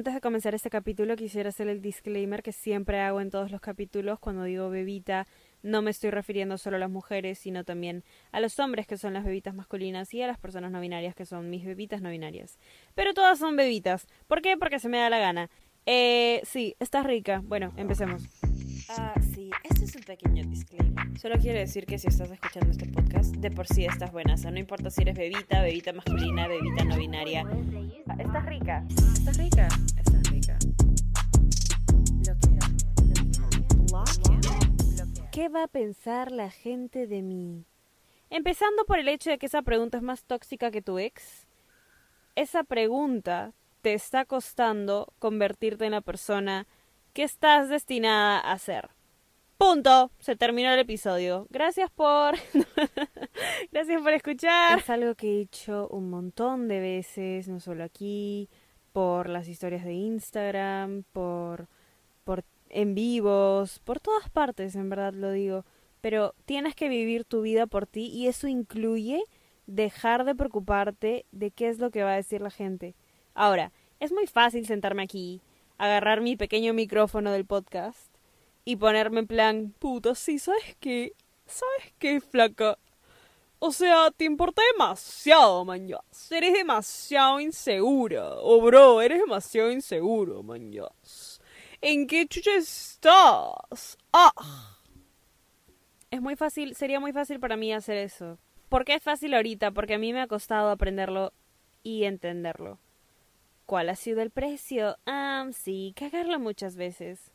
antes de comenzar este capítulo quisiera hacer el disclaimer que siempre hago en todos los capítulos cuando digo bebita. No me estoy refiriendo solo a las mujeres, sino también a los hombres que son las bebitas masculinas y a las personas no binarias que son mis bebitas no binarias. Pero todas son bebitas. ¿Por qué? Porque se me da la gana. Eh, sí, estás rica. Bueno, empecemos. Ah, sí, este es un pequeño disclaimer. Solo quiero decir que si estás escuchando este podcast, de por sí estás buena. O sea, no importa si eres bebita, bebita masculina, bebita no binaria. Estás rica. Estás rica. Estás rica. ¿Qué va a pensar la gente de mí? Empezando por el hecho de que esa pregunta es más tóxica que tu ex. Esa pregunta te está costando convertirte en la persona que estás destinada a ser. Punto. Se terminó el episodio. Gracias por. Gracias por escuchar. Es algo que he hecho un montón de veces, no solo aquí, por las historias de Instagram, por, por en vivos, por todas partes, en verdad lo digo. Pero tienes que vivir tu vida por ti y eso incluye dejar de preocuparte de qué es lo que va a decir la gente. Ahora, es muy fácil sentarme aquí, agarrar mi pequeño micrófono del podcast y ponerme en plan, puta, sí, ¿sabes qué? ¿Sabes qué, flaca? O sea, te importa demasiado, mañas. Eres demasiado insegura. O oh, bro, eres demasiado inseguro, mañas. ¿En qué chucha estás? Ah. Es muy fácil, sería muy fácil para mí hacer eso. ¿Por qué es fácil ahorita? Porque a mí me ha costado aprenderlo y entenderlo. ¿Cuál ha sido el precio? Ah, sí, cagarla muchas veces.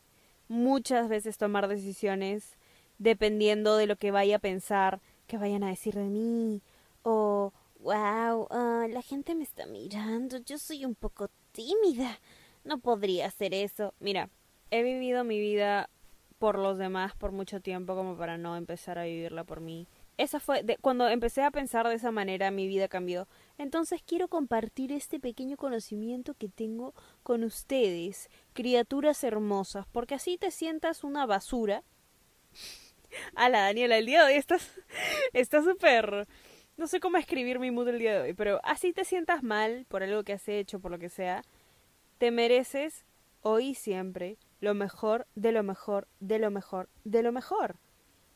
Muchas veces tomar decisiones dependiendo de lo que vaya a pensar, que vayan a decir de mí. O, wow, ah, la gente me está mirando, yo soy un poco tímida. No podría hacer eso. Mira, he vivido mi vida por los demás por mucho tiempo como para no empezar a vivirla por mí esa fue de, cuando empecé a pensar de esa manera mi vida cambió. Entonces quiero compartir este pequeño conocimiento que tengo con ustedes, criaturas hermosas, porque así te sientas una basura. A la Daniela, el día de hoy estás está súper no sé cómo escribir mi mood el día de hoy, pero así te sientas mal por algo que has hecho, por lo que sea, te mereces hoy siempre lo mejor de lo mejor de lo mejor de lo mejor.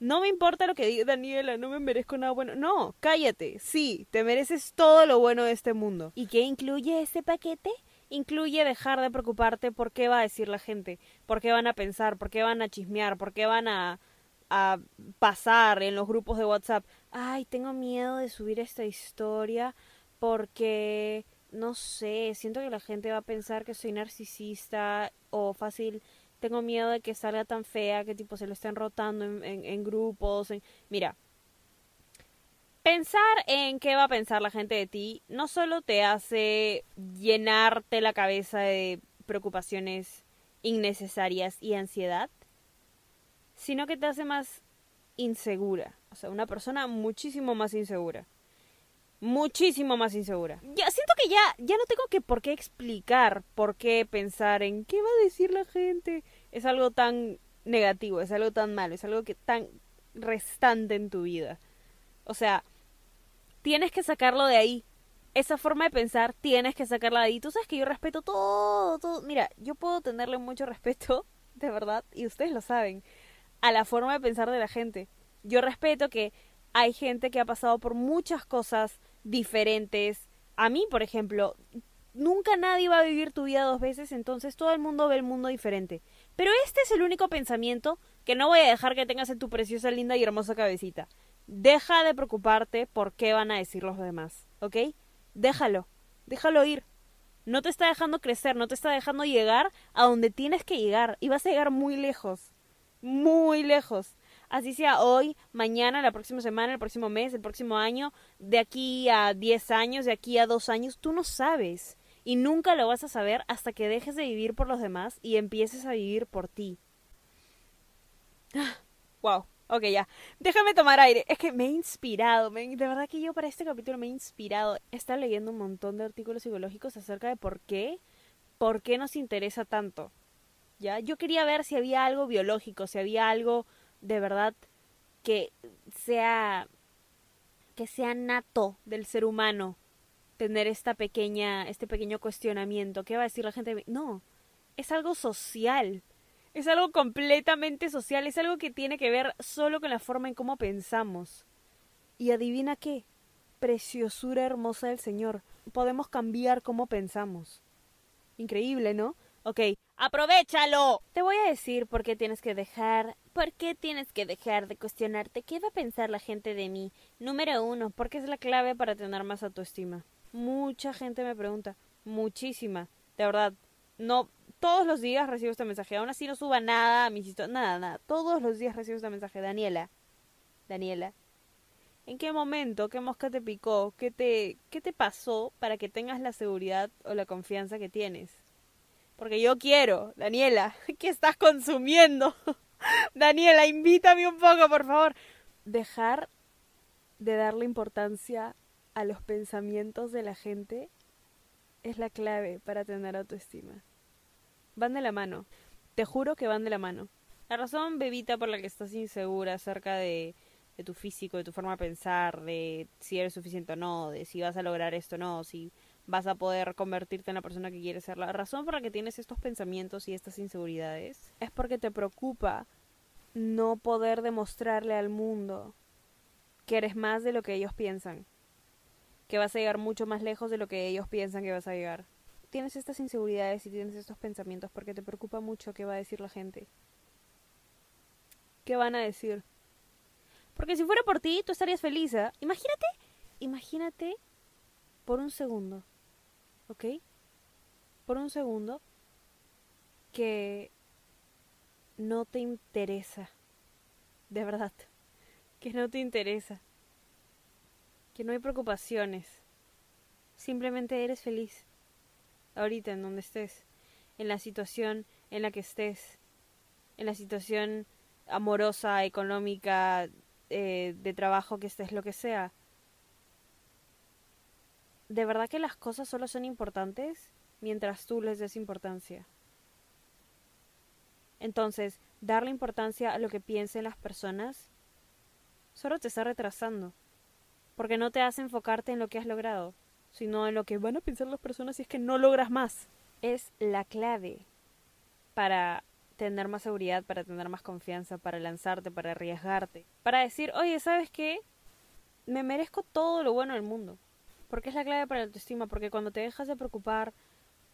No me importa lo que diga Daniela, no me merezco nada bueno. No, cállate. Sí, te mereces todo lo bueno de este mundo. ¿Y qué incluye ese paquete? Incluye dejar de preocuparte por qué va a decir la gente, por qué van a pensar, por qué van a chismear, por qué van a, a pasar en los grupos de WhatsApp. Ay, tengo miedo de subir esta historia porque no sé, siento que la gente va a pensar que soy narcisista o fácil tengo miedo de que salga tan fea, que tipo se lo estén rotando en, en, grupos. Mira, pensar en qué va a pensar la gente de ti no solo te hace llenarte la cabeza de preocupaciones innecesarias y ansiedad, sino que te hace más insegura. O sea, una persona muchísimo más insegura. Muchísimo más insegura. Ya siento que ya, ya no tengo que por qué explicar por qué pensar en qué va a decir la gente. Es algo tan negativo, es algo tan malo, es algo que tan restante en tu vida. O sea, tienes que sacarlo de ahí. Esa forma de pensar tienes que sacarla de ahí. Tú sabes que yo respeto todo, todo. Mira, yo puedo tenerle mucho respeto, de verdad, y ustedes lo saben, a la forma de pensar de la gente. Yo respeto que hay gente que ha pasado por muchas cosas diferentes. A mí, por ejemplo, nunca nadie va a vivir tu vida dos veces, entonces todo el mundo ve el mundo diferente. Pero este es el único pensamiento que no voy a dejar que tengas en tu preciosa, linda y hermosa cabecita. Deja de preocuparte por qué van a decir los demás, ¿ok? Déjalo, déjalo ir. No te está dejando crecer, no te está dejando llegar a donde tienes que llegar y vas a llegar muy lejos, muy lejos así sea hoy, mañana, la próxima semana, el próximo mes, el próximo año, de aquí a 10 años, de aquí a 2 años, tú no sabes. Y nunca lo vas a saber hasta que dejes de vivir por los demás y empieces a vivir por ti. Wow. Ok, ya. Déjame tomar aire. Es que me he inspirado. de verdad que yo para este capítulo me he inspirado. He estado leyendo un montón de artículos psicológicos acerca de por qué, por qué nos interesa tanto. ¿Ya? Yo quería ver si había algo biológico, si había algo de verdad que sea que sea nato del ser humano tener esta pequeña, este pequeño cuestionamiento. ¿Qué va a decir la gente? No, es algo social. Es algo completamente social, es algo que tiene que ver solo con la forma en cómo pensamos. Y adivina qué, preciosura hermosa del Señor. Podemos cambiar cómo pensamos. Increíble, ¿no? Ok, aprovechalo. Te voy a decir por qué tienes que dejar, por qué tienes que dejar de cuestionarte qué va a pensar la gente de mí. Número uno, porque es la clave para tener más autoestima. Mucha gente me pregunta, muchísima, de verdad. No, todos los días recibo este mensaje. Aún así no suba nada a mis historias, nada, nada. Todos los días recibo este mensaje. Daniela, Daniela, ¿en qué momento, qué mosca te picó, qué te, qué te pasó para que tengas la seguridad o la confianza que tienes? Porque yo quiero, Daniela, ¿qué estás consumiendo? Daniela, invítame un poco, por favor. Dejar de darle importancia a los pensamientos de la gente es la clave para tener autoestima. Van de la mano. Te juro que van de la mano. La razón, bebita, por la que estás insegura acerca de, de tu físico, de tu forma de pensar, de si eres suficiente o no, de si vas a lograr esto o no, si vas a poder convertirte en la persona que quieres ser. La razón por la que tienes estos pensamientos y estas inseguridades es porque te preocupa no poder demostrarle al mundo que eres más de lo que ellos piensan, que vas a llegar mucho más lejos de lo que ellos piensan que vas a llegar. Tienes estas inseguridades y tienes estos pensamientos porque te preocupa mucho qué va a decir la gente. ¿Qué van a decir? Porque si fuera por ti, tú estarías feliz. ¿eh? Imagínate, imagínate por un segundo, ¿ok? Por un segundo que no te interesa. De verdad. Que no te interesa. Que no hay preocupaciones. Simplemente eres feliz. Ahorita en donde estés. En la situación en la que estés. En la situación amorosa, económica, eh, de trabajo que estés, lo que sea. De verdad que las cosas solo son importantes mientras tú les des importancia. Entonces, darle importancia a lo que piensen las personas solo te está retrasando, porque no te hace enfocarte en lo que has logrado, sino en lo que van a pensar las personas si es que no logras más. Es la clave para tener más seguridad, para tener más confianza, para lanzarte, para arriesgarte, para decir, oye, ¿sabes qué? Me merezco todo lo bueno del mundo. Porque es la clave para la autoestima, porque cuando te dejas de preocupar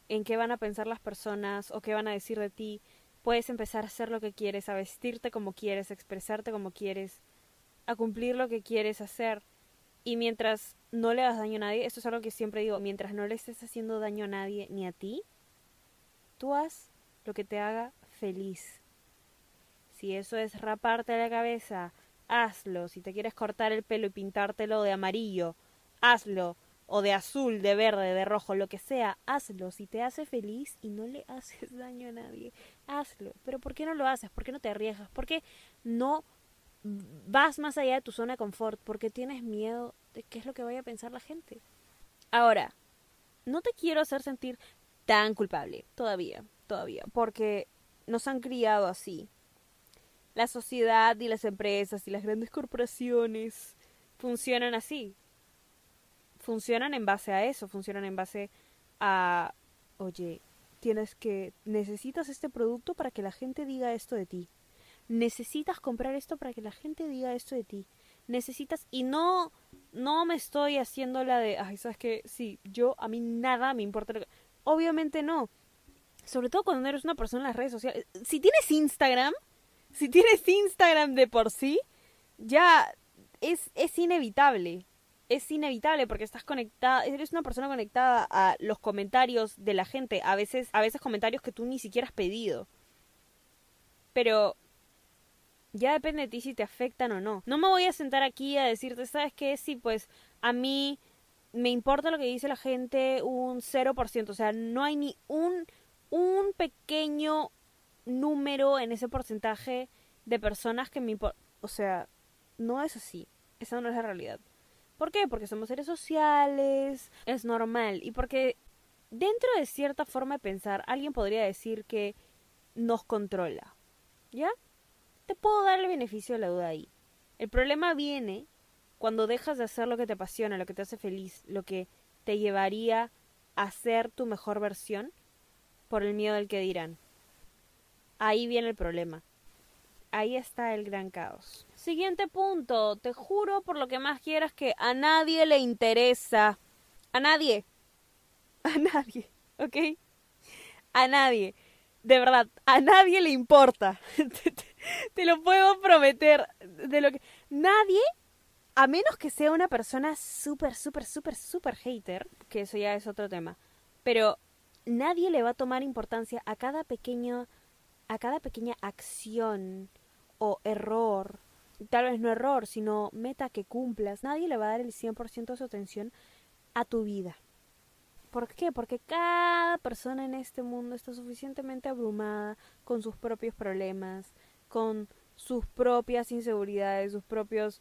en qué van a pensar las personas o qué van a decir de ti, puedes empezar a hacer lo que quieres, a vestirte como quieres, a expresarte como quieres, a cumplir lo que quieres hacer. Y mientras no le hagas daño a nadie, esto es algo que siempre digo, mientras no le estés haciendo daño a nadie ni a ti, tú haz lo que te haga feliz. Si eso es raparte la cabeza, hazlo. Si te quieres cortar el pelo y pintártelo de amarillo, hazlo o de azul, de verde, de rojo, lo que sea, hazlo. Si te hace feliz y no le haces daño a nadie, hazlo. Pero ¿por qué no lo haces? ¿Por qué no te arriesgas? ¿Por qué no vas más allá de tu zona de confort? Porque tienes miedo de qué es lo que vaya a pensar la gente. Ahora, no te quiero hacer sentir tan culpable, todavía, todavía, porque nos han criado así. La sociedad y las empresas y las grandes corporaciones funcionan así funcionan en base a eso, funcionan en base a, oye, tienes que, necesitas este producto para que la gente diga esto de ti. Necesitas comprar esto para que la gente diga esto de ti. Necesitas, y no, no me estoy haciendo la de, ay, sabes que, sí, yo, a mí nada me importa. Obviamente no. Sobre todo cuando eres una persona en las redes sociales. Si tienes Instagram, si tienes Instagram de por sí, ya es, es inevitable es inevitable porque estás conectada, eres una persona conectada a los comentarios de la gente, a veces, a veces comentarios que tú ni siquiera has pedido. Pero ya depende de ti si te afectan o no. No me voy a sentar aquí a decirte, ¿sabes qué? Sí, pues a mí me importa lo que dice la gente un 0%, o sea, no hay ni un un pequeño número en ese porcentaje de personas que me importa, o sea, no es así. Esa no es la realidad. ¿Por qué? Porque somos seres sociales, es normal y porque dentro de cierta forma de pensar alguien podría decir que nos controla. ¿Ya? Te puedo dar el beneficio de la duda ahí. El problema viene cuando dejas de hacer lo que te apasiona, lo que te hace feliz, lo que te llevaría a ser tu mejor versión por el miedo del que dirán. Ahí viene el problema. Ahí está el gran caos. Siguiente punto. Te juro por lo que más quieras que a nadie le interesa. A nadie. A nadie. ¿Ok? A nadie. De verdad, a nadie le importa. te, lo puedo prometer. De lo que. Nadie a menos que sea una persona súper, súper, súper, súper hater, que eso ya es otro tema, pero nadie le va a tomar importancia a cada pequeño, a cada pequeña acción o error, tal vez no error, sino meta que cumplas, nadie le va a dar el 100% de su atención a tu vida. ¿Por qué? Porque cada persona en este mundo está suficientemente abrumada con sus propios problemas, con sus propias inseguridades, sus propios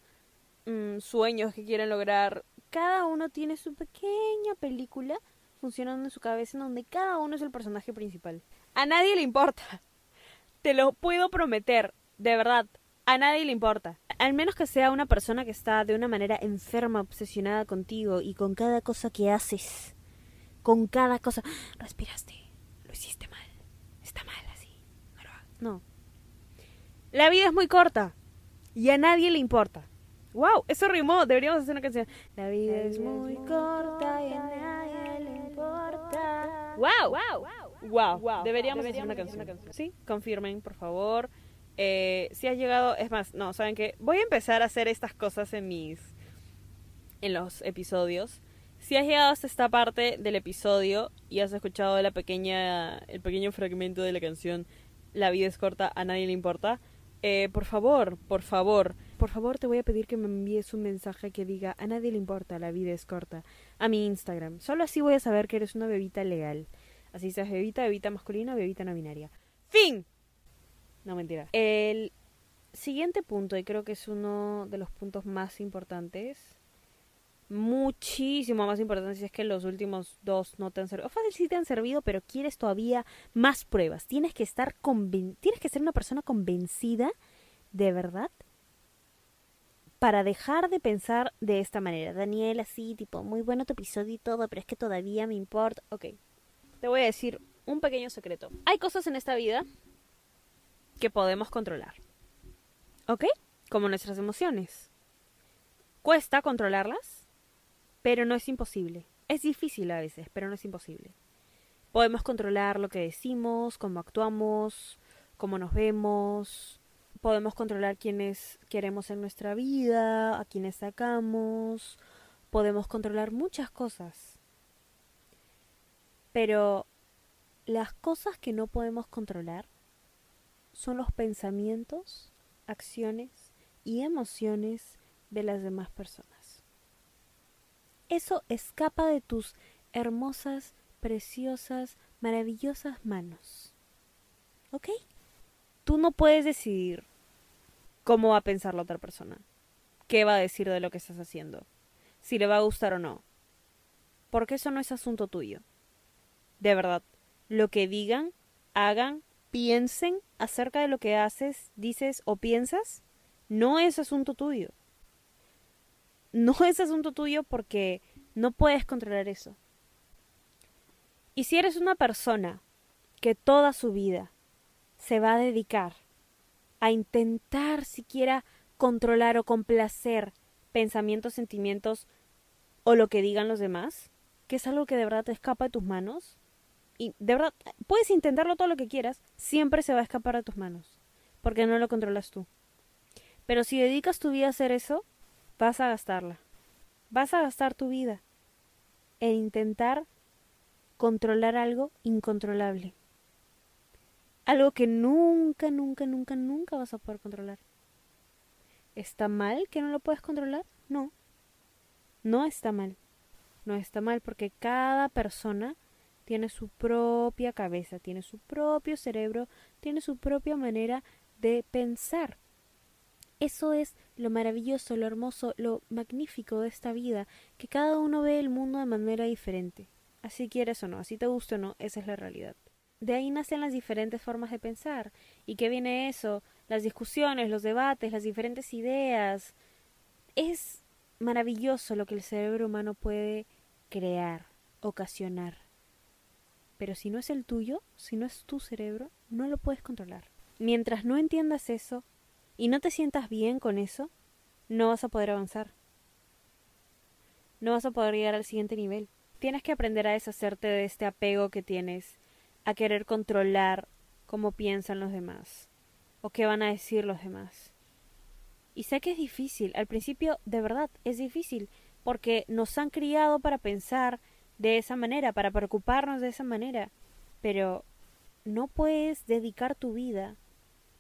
Mm, sueños que quieren lograr. Cada uno tiene su pequeña película funcionando en su cabeza en donde cada uno es el personaje principal. A nadie le importa. Te lo puedo prometer, de verdad. A nadie le importa. Al menos que sea una persona que está de una manera enferma, obsesionada contigo y con cada cosa que haces. Con cada cosa. Respiraste. Lo hiciste mal. Está mal así. No No. La vida es muy corta. Y a nadie le importa. ¡Wow! Eso rimó. Deberíamos hacer una canción. La vida es muy corta y a nadie le importa. ¡Wow! ¡Wow! ¡Wow! Deberíamos, hacer una canción. Sí, confirmen, por favor. Eh, si has llegado, es más, no, saben que voy a empezar a hacer estas cosas en mis, en los episodios. Si has llegado hasta esta parte del episodio y has escuchado el pequeño fragmento de la canción La vida es corta, a nadie le importa, eh, por favor, por favor, por favor te voy a pedir que me envíes un mensaje que diga a nadie le importa, la vida es corta, a mi Instagram. Solo así voy a saber que eres una bebita legal. Así seas bebita, bebita masculina, bebita no binaria. ¡Fin! No, mentira. El siguiente punto, y creo que es uno de los puntos más importantes, muchísimo más importante si es que los últimos dos no te han servido. O fácil sí te han servido, pero quieres todavía más pruebas. Tienes que estar conven tienes que ser una persona convencida de verdad para dejar de pensar de esta manera. Daniel, así, tipo, muy bueno tu episodio y todo, pero es que todavía me importa. Ok, te voy a decir un pequeño secreto. Hay cosas en esta vida podemos controlar. ¿Ok? Como nuestras emociones. Cuesta controlarlas, pero no es imposible. Es difícil a veces, pero no es imposible. Podemos controlar lo que decimos, cómo actuamos, cómo nos vemos, podemos controlar quiénes queremos en nuestra vida, a quiénes sacamos, podemos controlar muchas cosas. Pero las cosas que no podemos controlar son los pensamientos, acciones y emociones de las demás personas. Eso escapa de tus hermosas, preciosas, maravillosas manos. ¿Ok? Tú no puedes decidir cómo va a pensar la otra persona, qué va a decir de lo que estás haciendo, si le va a gustar o no. Porque eso no es asunto tuyo. De verdad, lo que digan, hagan, piensen acerca de lo que haces, dices o piensas, no es asunto tuyo. No es asunto tuyo porque no puedes controlar eso. Y si eres una persona que toda su vida se va a dedicar a intentar siquiera controlar o complacer pensamientos, sentimientos o lo que digan los demás, que es algo que de verdad te escapa de tus manos, y de verdad puedes intentarlo todo lo que quieras, siempre se va a escapar de tus manos, porque no lo controlas tú. Pero si dedicas tu vida a hacer eso, vas a gastarla. Vas a gastar tu vida en intentar controlar algo incontrolable. Algo que nunca, nunca, nunca, nunca vas a poder controlar. ¿Está mal que no lo puedes controlar? No. No está mal. No está mal porque cada persona tiene su propia cabeza, tiene su propio cerebro, tiene su propia manera de pensar. Eso es lo maravilloso, lo hermoso, lo magnífico de esta vida, que cada uno ve el mundo de manera diferente. Así quieres o no, así te gusta o no, esa es la realidad de ahí nacen las diferentes formas de pensar. ¿Y qué viene eso? Las discusiones, los debates, las diferentes ideas. Es maravilloso lo que el cerebro humano puede crear, ocasionar. Pero si no es el tuyo, si no es tu cerebro, no lo puedes controlar. Mientras no entiendas eso y no te sientas bien con eso, no vas a poder avanzar. No vas a poder llegar al siguiente nivel. Tienes que aprender a deshacerte de este apego que tienes, a querer controlar cómo piensan los demás o qué van a decir los demás. Y sé que es difícil, al principio de verdad es difícil, porque nos han criado para pensar de esa manera, para preocuparnos de esa manera, pero no puedes dedicar tu vida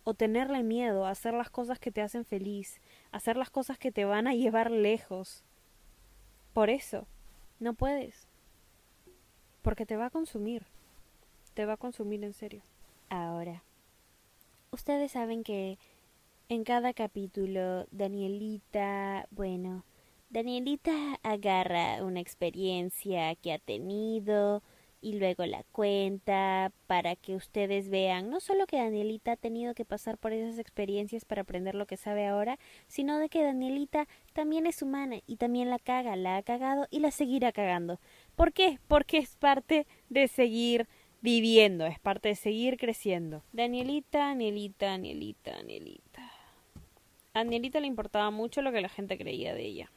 o tenerle miedo a hacer las cosas que te hacen feliz, hacer las cosas que te van a llevar lejos. Por eso, no puedes. Porque te va a consumir. Te va a consumir en serio. Ahora, ustedes saben que en cada capítulo, Danielita, bueno, Danielita agarra una experiencia que ha tenido y luego la cuenta para que ustedes vean no solo que Danielita ha tenido que pasar por esas experiencias para aprender lo que sabe ahora, sino de que Danielita también es humana y también la caga, la ha cagado y la seguirá cagando. ¿Por qué? Porque es parte de seguir viviendo, es parte de seguir creciendo. Danielita, Danielita, Danielita, Danielita. A Danielita le importaba mucho lo que la gente creía de ella.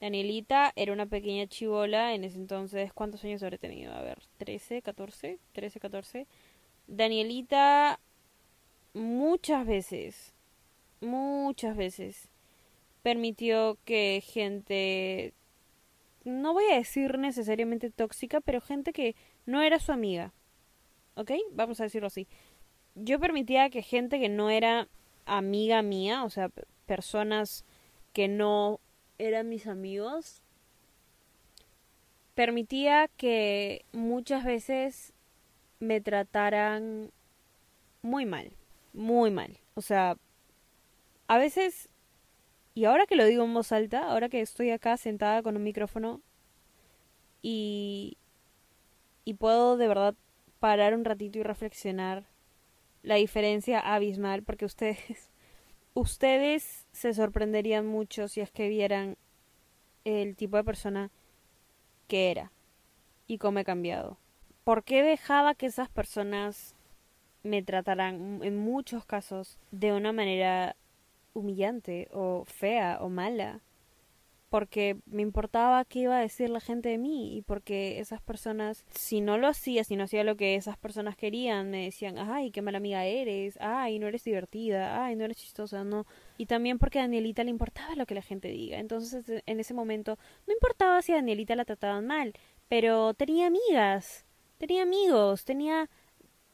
Danielita era una pequeña chivola en ese entonces. ¿Cuántos años habré tenido? A ver, 13, 14, 13, 14. Danielita muchas veces, muchas veces permitió que gente, no voy a decir necesariamente tóxica, pero gente que no era su amiga. ¿Ok? Vamos a decirlo así. Yo permitía que gente que no era amiga mía, o sea, personas que no eran mis amigos, permitía que muchas veces me trataran muy mal, muy mal. O sea, a veces, y ahora que lo digo en voz alta, ahora que estoy acá sentada con un micrófono y, y puedo de verdad parar un ratito y reflexionar la diferencia abismal porque ustedes ustedes se sorprenderían mucho si es que vieran el tipo de persona que era y cómo he cambiado. ¿Por qué dejaba que esas personas me trataran en muchos casos de una manera humillante o fea o mala? Porque me importaba qué iba a decir la gente de mí y porque esas personas, si no lo hacía, si no hacía lo que esas personas querían, me decían, ay, qué mala amiga eres, ay, no eres divertida, ay, no eres chistosa, no. Y también porque a Danielita le importaba lo que la gente diga. Entonces, en ese momento, no importaba si a Danielita la trataban mal, pero tenía amigas, tenía amigos, tenía,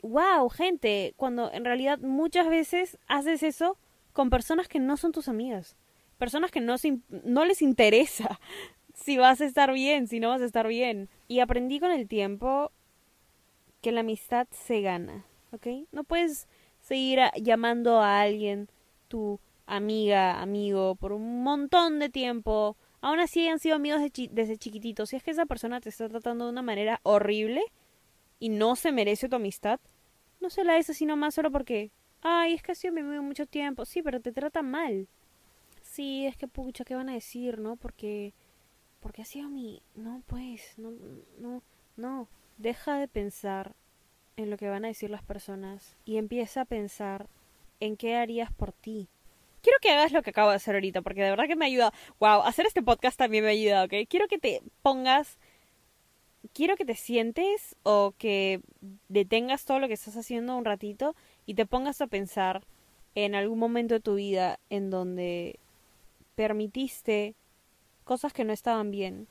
wow, gente, cuando en realidad muchas veces haces eso con personas que no son tus amigas personas que no, no les interesa si vas a estar bien, si no vas a estar bien. Y aprendí con el tiempo que la amistad se gana, ¿ok? No puedes seguir llamando a alguien tu amiga, amigo, por un montón de tiempo. Aún así hayan sido amigos desde chiquititos. Si es que esa persona te está tratando de una manera horrible y no se merece tu amistad, no se la des así nomás solo porque, ay, es que ha sido mi amigo mucho tiempo. Sí, pero te trata mal sí, es que pucha, ¿qué van a decir, no? Porque, porque ha sido mi, no, pues, no, no, no, deja de pensar en lo que van a decir las personas y empieza a pensar en qué harías por ti. Quiero que hagas lo que acabo de hacer ahorita, porque de verdad que me ayuda. Wow, hacer este podcast también me ayuda, ¿ok? Quiero que te pongas, quiero que te sientes o que detengas todo lo que estás haciendo un ratito y te pongas a pensar en algún momento de tu vida en donde permitiste cosas que no estaban bien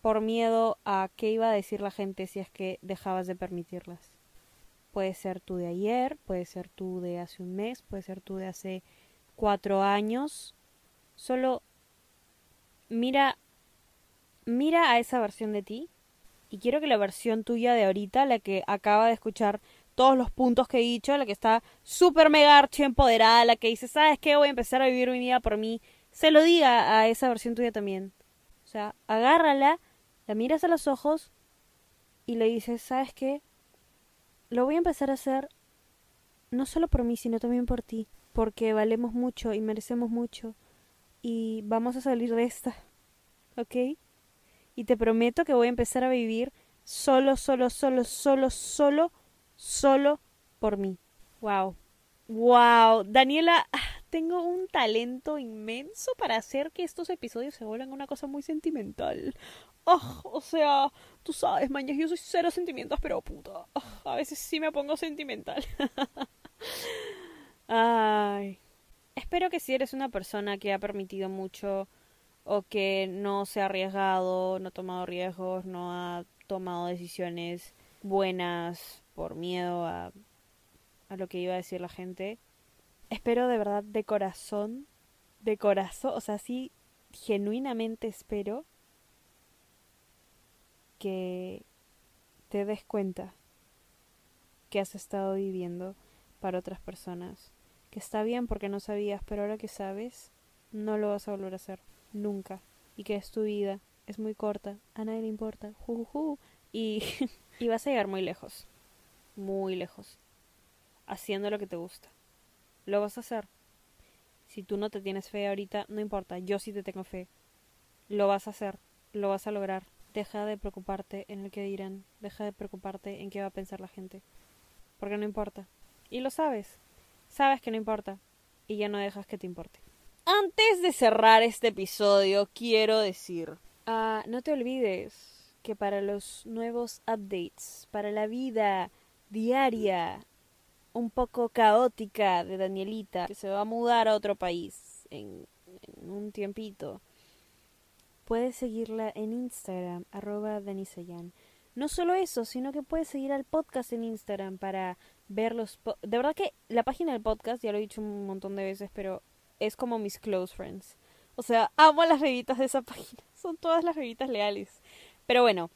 por miedo a qué iba a decir la gente si es que dejabas de permitirlas. Puede ser tú de ayer, puede ser tú de hace un mes, puede ser tú de hace cuatro años. Solo mira, mira a esa versión de ti y quiero que la versión tuya de ahorita, la que acaba de escuchar todos los puntos que he dicho, la que está súper mega archi empoderada, la que dice, ¿sabes qué? Voy a empezar a vivir mi vida por mí se lo diga a esa versión tuya también. O sea, agárrala, la miras a los ojos y le dices, ¿sabes qué? Lo voy a empezar a hacer no solo por mí, sino también por ti, porque valemos mucho y merecemos mucho y vamos a salir de esta, ¿ok? y te prometo que voy a empezar a vivir solo, solo, solo, solo, solo, solo por mí. Wow. Wow, Daniela, ah, tengo un talento inmenso para hacer que estos episodios se vuelvan una cosa muy sentimental. Oh, o sea, tú sabes, mañas, yo soy cero sentimientos, pero puta. a veces sí me pongo sentimental. Ay. Espero que si eres una persona que ha permitido mucho o que no se ha arriesgado, no ha tomado riesgos, no ha tomado decisiones buenas por miedo a lo que iba a decir la gente. Espero de verdad de corazón, de corazón, o sea, sí, genuinamente espero que te des cuenta que has estado viviendo para otras personas. Que está bien porque no sabías, pero ahora que sabes, no lo vas a volver a hacer nunca. Y que es tu vida, es muy corta, a nadie le importa, ju, Y, y vas a llegar muy lejos, muy lejos, haciendo lo que te gusta. Lo vas a hacer. Si tú no te tienes fe ahorita, no importa, yo sí te tengo fe. Lo vas a hacer, lo vas a lograr. Deja de preocuparte en el que dirán, deja de preocuparte en qué va a pensar la gente. Porque no importa. Y lo sabes. Sabes que no importa. Y ya no dejas que te importe. Antes de cerrar este episodio, quiero decir, uh, no te olvides que para los nuevos updates, para la vida diaria, un poco caótica de Danielita, que se va a mudar a otro país en, un tiempito, puedes seguirla en Instagram, arroba Danisayan. No solo eso, sino que puedes seguir al podcast en Instagram para ver los... De verdad que la página del podcast, ya lo he dicho un montón de veces, pero es como mis close friends. O sea, amo las revistas de esa página. Son todas las revistas leales. Pero bueno,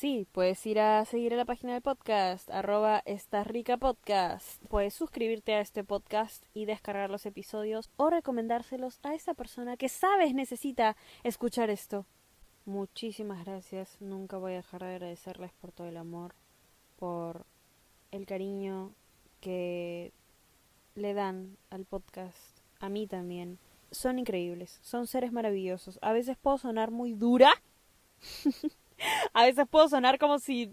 sí, puedes ir a seguir a la página del podcast, arroba esta rica podcast. Puedes suscribirte a este podcast y descargar los episodios o recomendárselos a esa persona que sabes necesita escuchar esto. Muchísimas gracias. Nunca voy a dejar de agradecerles por todo el amor, por el cariño que le dan al podcast a mí también. Son increíbles, son seres maravillosos. A veces puedo sonar muy dura. a veces puedo sonar como si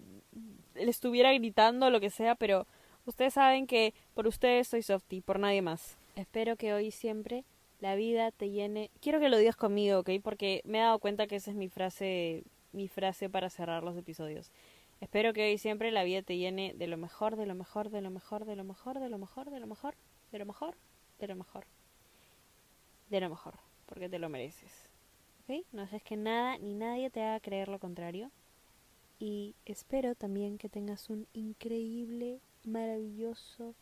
le estuviera gritando o lo que sea, pero ustedes saben que por ustedes soy Softy, por nadie más. Espero que hoy siempre la vida te llene. Quiero que lo digas conmigo, ¿ok? Porque me he dado cuenta que esa es mi frase, mi frase para cerrar los episodios. Espero que hoy siempre la vida te llene de lo mejor, de lo mejor, de lo mejor, de lo mejor, de lo mejor, de lo mejor, de lo mejor, de lo mejor de lo mejor, porque te lo mereces. No haces que nada ni nadie te haga creer lo contrario. Y espero también que tengas un increíble, maravilloso,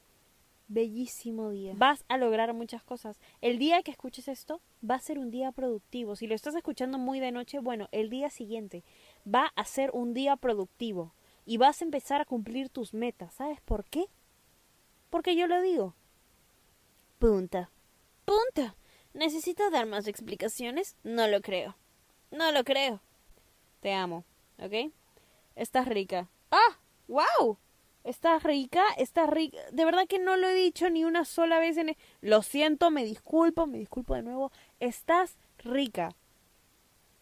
bellísimo día. Vas a lograr muchas cosas. El día que escuches esto va a ser un día productivo. Si lo estás escuchando muy de noche, bueno, el día siguiente va a ser un día productivo. Y vas a empezar a cumplir tus metas. ¿Sabes por qué? Porque yo lo digo. Punta. Punta. ¿Necesito dar más explicaciones? No lo creo. No lo creo. Te amo, ¿ok? Estás rica. ¡Ah! ¡Wow! Estás rica, estás rica. De verdad que no lo he dicho ni una sola vez en... E-, lo siento, me disculpo, me disculpo de nuevo. Estás rica.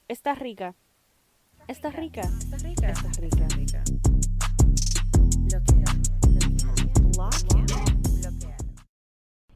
Estás rica. Estás rica. Estás rica. Estás rica. ¿Estás